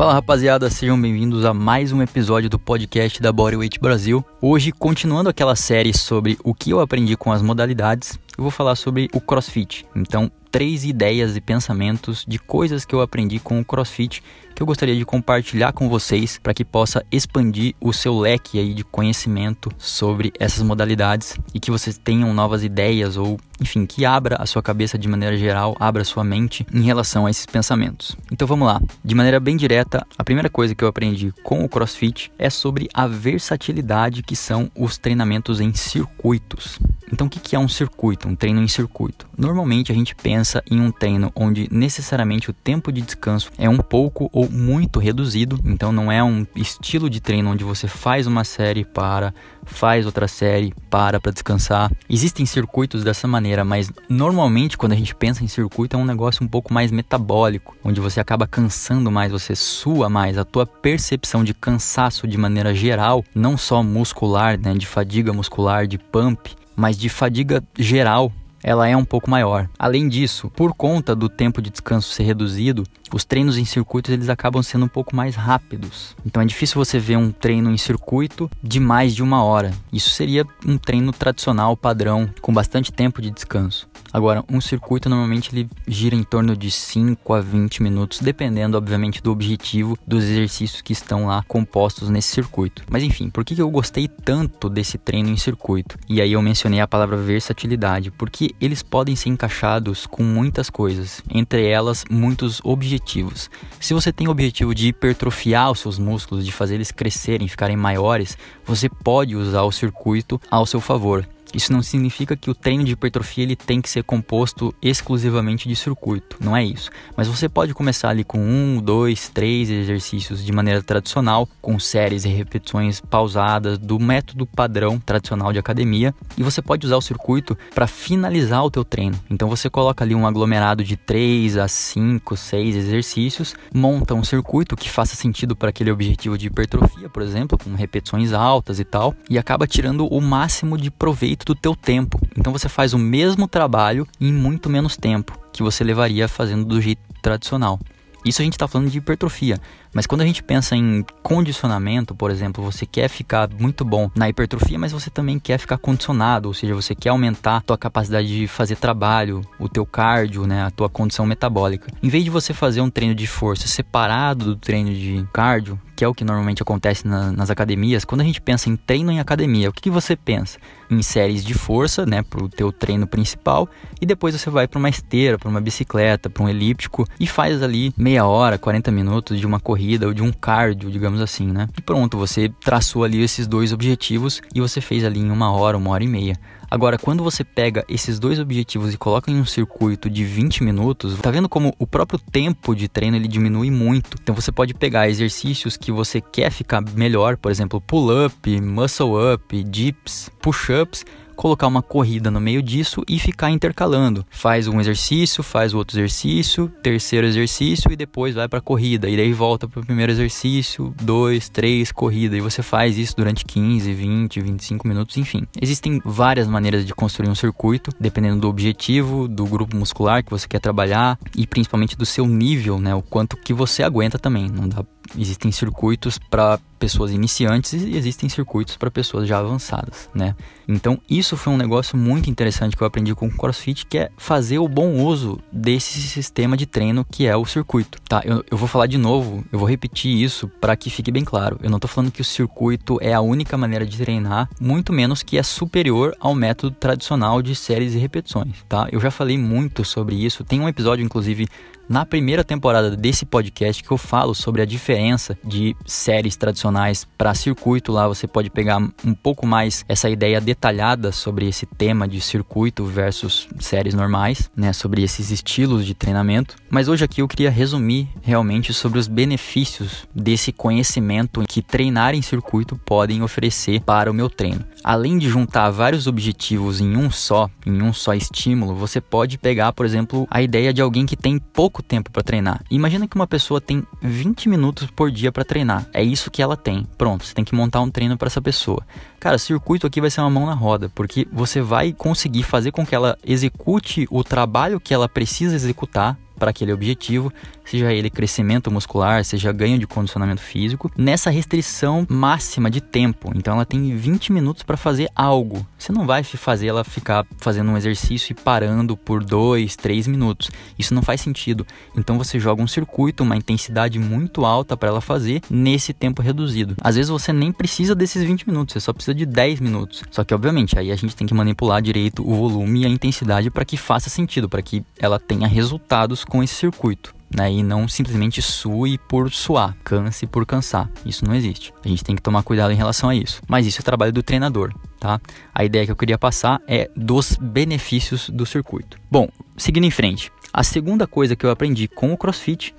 Fala rapaziada, sejam bem-vindos a mais um episódio do podcast da Bodyweight Brasil. Hoje, continuando aquela série sobre o que eu aprendi com as modalidades, eu vou falar sobre o CrossFit. Então, três ideias e pensamentos de coisas que eu aprendi com o CrossFit que eu gostaria de compartilhar com vocês para que possa expandir o seu leque aí de conhecimento sobre essas modalidades e que vocês tenham novas ideias ou, enfim, que abra a sua cabeça de maneira geral, abra a sua mente em relação a esses pensamentos. Então vamos lá. De maneira bem direta, a primeira coisa que eu aprendi com o CrossFit é sobre a versatilidade que são os treinamentos em circuitos. Então, o que é um circuito, um treino em circuito? Normalmente a gente pensa em um treino onde necessariamente o tempo de descanso é um pouco ou muito reduzido, então não é um estilo de treino onde você faz uma série para, faz outra série, para para descansar. Existem circuitos dessa maneira, mas normalmente quando a gente pensa em circuito é um negócio um pouco mais metabólico, onde você acaba cansando mais, você sua mais, a tua percepção de cansaço de maneira geral, não só muscular, né, de fadiga muscular, de pump, mas de fadiga geral ela é um pouco maior. Além disso, por conta do tempo de descanso ser reduzido, os treinos em circuitos eles acabam sendo um pouco mais rápidos. Então é difícil você ver um treino em circuito de mais de uma hora. Isso seria um treino tradicional, padrão, com bastante tempo de descanso. Agora, um circuito normalmente ele gira em torno de 5 a 20 minutos, dependendo, obviamente, do objetivo dos exercícios que estão lá compostos nesse circuito. Mas enfim, por que eu gostei tanto desse treino em circuito? E aí eu mencionei a palavra versatilidade, porque eles podem ser encaixados com muitas coisas, entre elas muitos objetivos. Se você tem o objetivo de hipertrofiar os seus músculos, de fazer eles crescerem, ficarem maiores, você pode usar o circuito ao seu favor. Isso não significa que o treino de hipertrofia ele tem que ser composto exclusivamente de circuito, não é isso. Mas você pode começar ali com um, dois, três exercícios de maneira tradicional, com séries e repetições pausadas do método padrão tradicional de academia, e você pode usar o circuito para finalizar o teu treino. Então você coloca ali um aglomerado de 3 a 5, 6 exercícios, monta um circuito que faça sentido para aquele objetivo de hipertrofia, por exemplo, com repetições altas e tal, e acaba tirando o máximo de proveito do teu tempo. Então você faz o mesmo trabalho em muito menos tempo que você levaria fazendo do jeito tradicional. Isso a gente está falando de hipertrofia. Mas quando a gente pensa em condicionamento, por exemplo, você quer ficar muito bom na hipertrofia, mas você também quer ficar condicionado, ou seja, você quer aumentar a tua capacidade de fazer trabalho, o teu cardio, né, a tua condição metabólica. Em vez de você fazer um treino de força separado do treino de cardio, que é o que normalmente acontece na, nas academias, quando a gente pensa em treino em academia, o que, que você pensa? Em séries de força, né, para o teu treino principal, e depois você vai para uma esteira, para uma bicicleta, para um elíptico e faz ali meia hora, 40 minutos de uma corrida ou de um cardio, digamos assim, né? E pronto, você traçou ali esses dois objetivos e você fez ali em uma hora, uma hora e meia. Agora, quando você pega esses dois objetivos e coloca em um circuito de 20 minutos, tá vendo como o próprio tempo de treino ele diminui muito. Então você pode pegar exercícios que você quer ficar melhor, por exemplo, pull-up, muscle-up, dips, push-ups, colocar uma corrida no meio disso e ficar intercalando. Faz um exercício, faz outro exercício, terceiro exercício e depois vai para corrida. E daí volta para o primeiro exercício, dois, três, corrida. E você faz isso durante 15, 20, 25 minutos, enfim. Existem várias maneiras de construir um circuito, dependendo do objetivo, do grupo muscular que você quer trabalhar e principalmente do seu nível, né? O quanto que você aguenta também. Não dá existem circuitos para pessoas iniciantes e existem circuitos para pessoas já avançadas, né? Então, isso foi um negócio muito interessante que eu aprendi com o CrossFit, que é fazer o bom uso desse sistema de treino que é o circuito, tá? Eu, eu vou falar de novo, eu vou repetir isso para que fique bem claro. Eu não estou falando que o circuito é a única maneira de treinar, muito menos que é superior ao método tradicional de séries e repetições, tá? Eu já falei muito sobre isso, tem um episódio inclusive na primeira temporada desse podcast que eu falo sobre a diferença de séries tradicionais para circuito. Lá você pode pegar um pouco mais essa ideia detalhada sobre esse tema de circuito versus séries normais, né? Sobre esses estilos de treinamento. Mas hoje aqui eu queria resumir realmente sobre os benefícios desse conhecimento que treinar em circuito podem oferecer para o meu treino. Além de juntar vários objetivos em um só, em um só estímulo, você pode pegar, por exemplo, a ideia de alguém que tem pouco pouco tempo para treinar. Imagina que uma pessoa tem 20 minutos por dia para treinar. É isso que ela tem. Pronto, você tem que montar um treino para essa pessoa. Cara, circuito aqui vai ser uma mão na roda, porque você vai conseguir fazer com que ela execute o trabalho que ela precisa executar para aquele objetivo, seja ele crescimento muscular, seja ganho de condicionamento físico, nessa restrição máxima de tempo. Então ela tem 20 minutos para fazer algo. Você não vai fazer ela ficar fazendo um exercício e parando por 2, 3 minutos. Isso não faz sentido. Então você joga um circuito, uma intensidade muito alta para ela fazer nesse tempo reduzido. Às vezes você nem precisa desses 20 minutos, você só precisa de 10 minutos. Só que obviamente aí a gente tem que manipular direito o volume e a intensidade para que faça sentido, para que ela tenha resultados com esse circuito. Né, e não simplesmente sue por suar, canse por cansar. Isso não existe. A gente tem que tomar cuidado em relação a isso. Mas isso é trabalho do treinador, tá? A ideia que eu queria passar é dos benefícios do circuito. Bom, seguindo em frente. A segunda coisa que eu aprendi com o CrossFit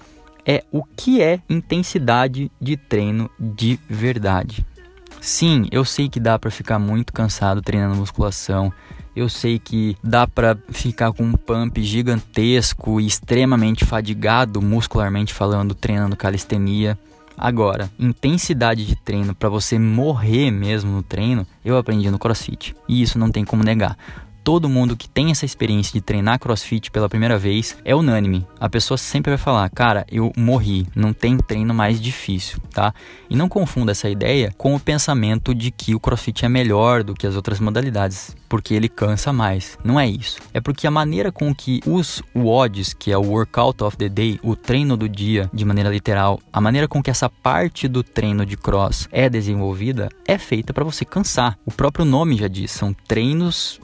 é o que é intensidade de treino de verdade. Sim, eu sei que dá para ficar muito cansado treinando musculação. Eu sei que dá para ficar com um pump gigantesco e extremamente fadigado muscularmente falando treinando calistenia. Agora, intensidade de treino para você morrer mesmo no treino, eu aprendi no CrossFit. E isso não tem como negar todo mundo que tem essa experiência de treinar crossfit pela primeira vez é unânime. A pessoa sempre vai falar: Cara, eu morri, não tem treino mais difícil, tá? E não confunda essa ideia com o pensamento de que o crossfit é melhor do que as outras modalidades, porque ele cansa mais. Não é isso. É porque a maneira com que os WODs, que é o Workout of the Day, o treino do dia, de maneira literal, a maneira com que essa parte do treino de cross é desenvolvida é feita para você cansar. O próprio nome já diz: são treinos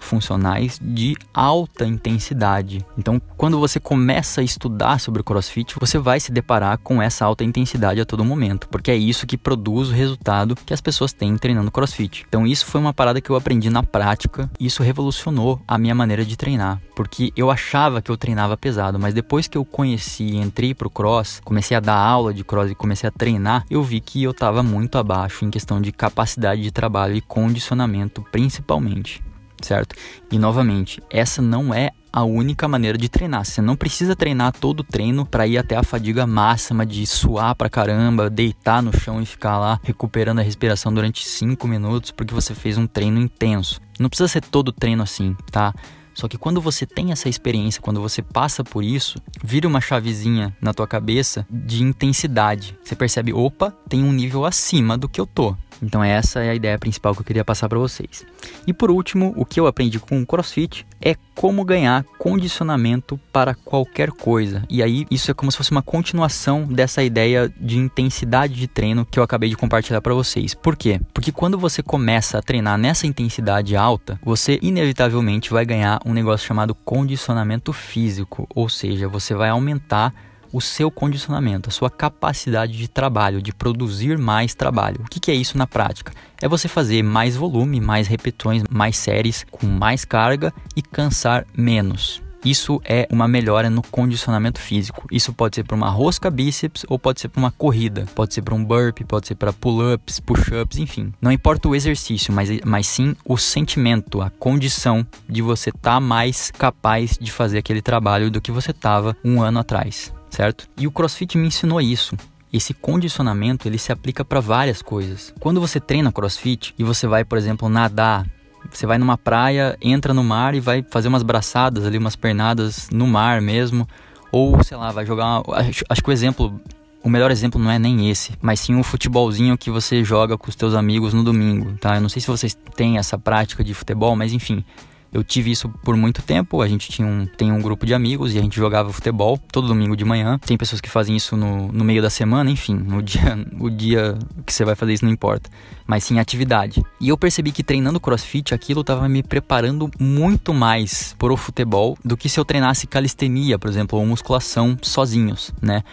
funcionais de alta intensidade. Então, quando você começa a estudar sobre o CrossFit, você vai se deparar com essa alta intensidade a todo momento, porque é isso que produz o resultado que as pessoas têm treinando CrossFit. Então, isso foi uma parada que eu aprendi na prática, e isso revolucionou a minha maneira de treinar, porque eu achava que eu treinava pesado, mas depois que eu conheci entrei pro cross, comecei a dar aula de cross e comecei a treinar, eu vi que eu estava muito abaixo em questão de capacidade de trabalho e condicionamento, principalmente certo? E novamente, essa não é a única maneira de treinar. Você não precisa treinar todo o treino para ir até a fadiga máxima de suar pra caramba, deitar no chão e ficar lá recuperando a respiração durante 5 minutos porque você fez um treino intenso. Não precisa ser todo treino assim, tá? Só que quando você tem essa experiência, quando você passa por isso, vira uma chavezinha na tua cabeça de intensidade. Você percebe, opa, tem um nível acima do que eu tô. Então essa é a ideia principal que eu queria passar para vocês. E por último, o que eu aprendi com o CrossFit é como ganhar condicionamento para qualquer coisa. E aí isso é como se fosse uma continuação dessa ideia de intensidade de treino que eu acabei de compartilhar para vocês. Por quê? Porque quando você começa a treinar nessa intensidade alta, você inevitavelmente vai ganhar um negócio chamado condicionamento físico, ou seja, você vai aumentar o seu condicionamento, a sua capacidade de trabalho, de produzir mais trabalho. O que é isso na prática? É você fazer mais volume, mais repetições, mais séries, com mais carga e cansar menos. Isso é uma melhora no condicionamento físico. Isso pode ser para uma rosca bíceps ou pode ser para uma corrida, pode ser para um burpee, pode ser para pull-ups, push-ups, enfim. Não importa o exercício, mas, mas sim o sentimento, a condição de você estar tá mais capaz de fazer aquele trabalho do que você estava um ano atrás certo? E o CrossFit me ensinou isso. Esse condicionamento ele se aplica para várias coisas. Quando você treina CrossFit e você vai, por exemplo, nadar, você vai numa praia, entra no mar e vai fazer umas braçadas ali, umas pernadas no mar mesmo, ou sei lá, vai jogar. Uma... Acho, que o exemplo o melhor exemplo não é nem esse, mas sim um futebolzinho que você joga com os teus amigos no domingo, tá? Eu não sei se vocês têm essa prática de futebol, mas enfim, eu tive isso por muito tempo. A gente tinha um, tem um grupo de amigos e a gente jogava futebol todo domingo de manhã. Tem pessoas que fazem isso no, no meio da semana, enfim, no dia, o dia que você vai fazer isso não importa, mas sim atividade. E eu percebi que treinando crossfit aquilo estava me preparando muito mais para o futebol do que se eu treinasse calistenia, por exemplo, ou musculação sozinhos, né?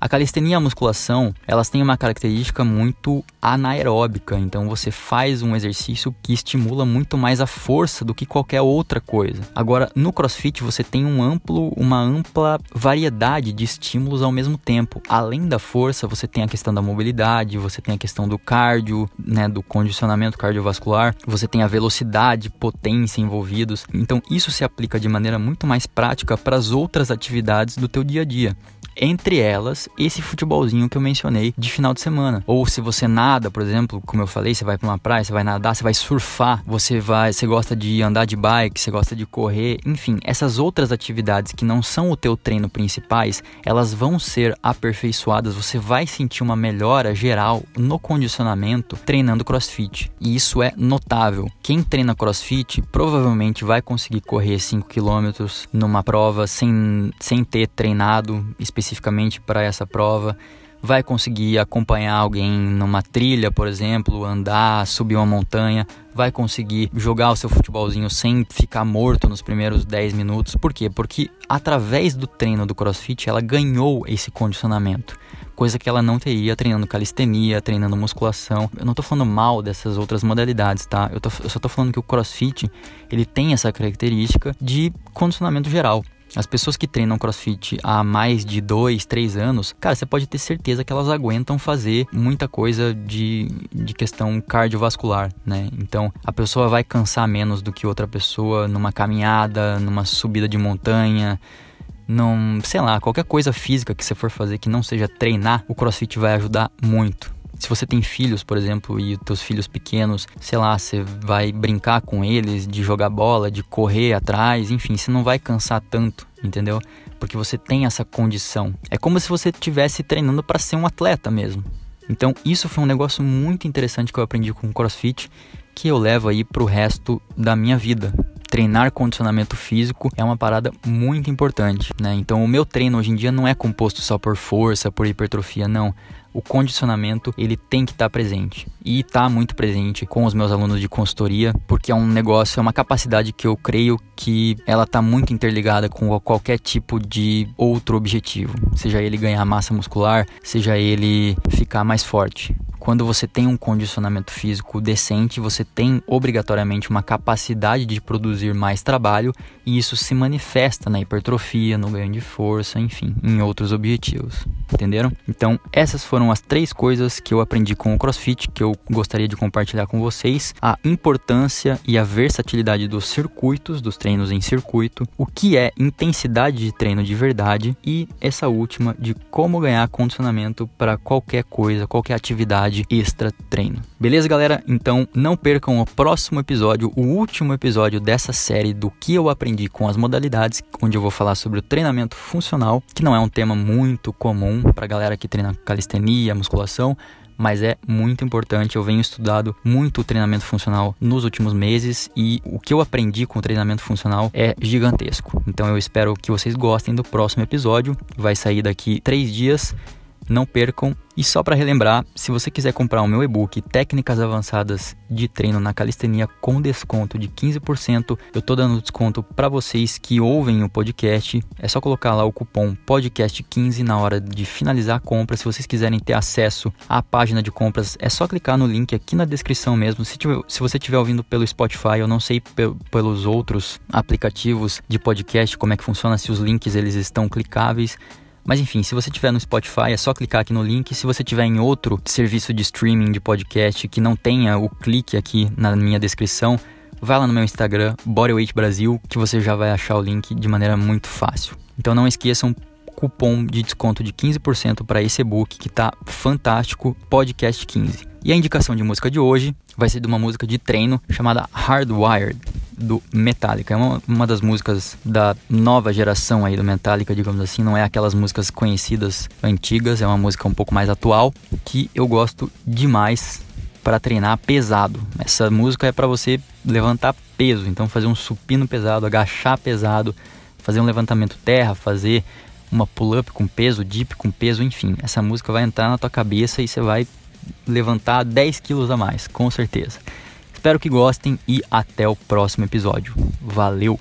A calistenia e a musculação, elas têm uma característica muito anaeróbica, então você faz um exercício que estimula muito mais a força do que qualquer outra coisa. Agora, no CrossFit você tem um amplo, uma ampla variedade de estímulos ao mesmo tempo. Além da força, você tem a questão da mobilidade, você tem a questão do cardio, né, do condicionamento cardiovascular, você tem a velocidade, potência envolvidos. Então, isso se aplica de maneira muito mais prática para as outras atividades do teu dia a dia. Entre elas, esse futebolzinho que eu mencionei de final de semana. Ou se você nada, por exemplo, como eu falei, você vai para uma praia, você vai nadar, você vai surfar, você vai, você gosta de andar de bike, você gosta de correr, enfim, essas outras atividades que não são o teu treino principais, elas vão ser aperfeiçoadas, você vai sentir uma melhora geral no condicionamento treinando CrossFit. E isso é notável. Quem treina CrossFit provavelmente vai conseguir correr 5 km numa prova sem, sem ter treinado especificamente para essa prova vai conseguir acompanhar alguém numa trilha, por exemplo, andar, subir uma montanha, vai conseguir jogar o seu futebolzinho sem ficar morto nos primeiros 10 minutos. Por quê? Porque através do treino do CrossFit ela ganhou esse condicionamento. Coisa que ela não teria treinando calistenia, treinando musculação. Eu não tô falando mal dessas outras modalidades, tá? Eu, tô, eu só tô falando que o CrossFit ele tem essa característica de condicionamento geral. As pessoas que treinam crossfit há mais de dois, três anos, cara, você pode ter certeza que elas aguentam fazer muita coisa de, de questão cardiovascular, né? Então a pessoa vai cansar menos do que outra pessoa numa caminhada, numa subida de montanha. Não, sei lá, qualquer coisa física que você for fazer que não seja treinar, o crossfit vai ajudar muito. Se você tem filhos, por exemplo, e teus filhos pequenos, sei lá, você vai brincar com eles, de jogar bola, de correr atrás, enfim, você não vai cansar tanto, entendeu? Porque você tem essa condição. É como se você estivesse treinando para ser um atleta mesmo. Então, isso foi um negócio muito interessante que eu aprendi com o CrossFit, que eu levo aí pro resto da minha vida. Treinar condicionamento físico é uma parada muito importante, né? Então, o meu treino hoje em dia não é composto só por força, por hipertrofia, não o condicionamento ele tem que estar tá presente e está muito presente com os meus alunos de consultoria, porque é um negócio, é uma capacidade que eu creio que ela está muito interligada com qualquer tipo de outro objetivo, seja ele ganhar massa muscular, seja ele ficar mais forte. Quando você tem um condicionamento físico decente, você tem obrigatoriamente uma capacidade de produzir mais trabalho e isso se manifesta na hipertrofia, no ganho de força, enfim, em outros objetivos. Entenderam? Então, essas foram as três coisas que eu aprendi com o CrossFit que eu gostaria de compartilhar com vocês: a importância e a versatilidade dos circuitos, dos treinos em circuito, o que é intensidade de treino de verdade e essa última de como ganhar condicionamento para qualquer coisa, qualquer atividade de extra treino. Beleza, galera? Então não percam o próximo episódio, o último episódio dessa série do que eu aprendi com as modalidades, onde eu vou falar sobre o treinamento funcional, que não é um tema muito comum para galera que treina calistenia, musculação, mas é muito importante. Eu venho estudado muito o treinamento funcional nos últimos meses e o que eu aprendi com o treinamento funcional é gigantesco. Então eu espero que vocês gostem do próximo episódio. Vai sair daqui três dias. Não percam e só para relembrar, se você quiser comprar o meu e-book Técnicas Avançadas de Treino na Calistenia com desconto de 15%, eu tô dando desconto para vocês que ouvem o podcast. É só colocar lá o cupom podcast15 na hora de finalizar a compra. Se vocês quiserem ter acesso à página de compras, é só clicar no link aqui na descrição mesmo. Se, tiver, se você estiver ouvindo pelo Spotify, eu não sei pelos outros aplicativos de podcast como é que funciona, se os links eles estão clicáveis. Mas enfim, se você tiver no Spotify, é só clicar aqui no link. Se você tiver em outro serviço de streaming de podcast que não tenha o clique aqui na minha descrição, vai lá no meu Instagram, Bodyweight Brasil, que você já vai achar o link de maneira muito fácil. Então não esqueçam cupom de desconto de 15% para esse e-book que tá fantástico, podcast 15. E a indicação de música de hoje vai ser de uma música de treino chamada Hardwired do Metallica. É uma, uma das músicas da nova geração aí do Metallica, digamos assim. Não é aquelas músicas conhecidas antigas, é uma música um pouco mais atual que eu gosto demais para treinar pesado. Essa música é para você levantar peso, então fazer um supino pesado, agachar pesado, fazer um levantamento terra, fazer uma pull-up com peso, dip com peso, enfim. Essa música vai entrar na tua cabeça e você vai levantar 10 quilos a mais, com certeza. Espero que gostem e até o próximo episódio. Valeu!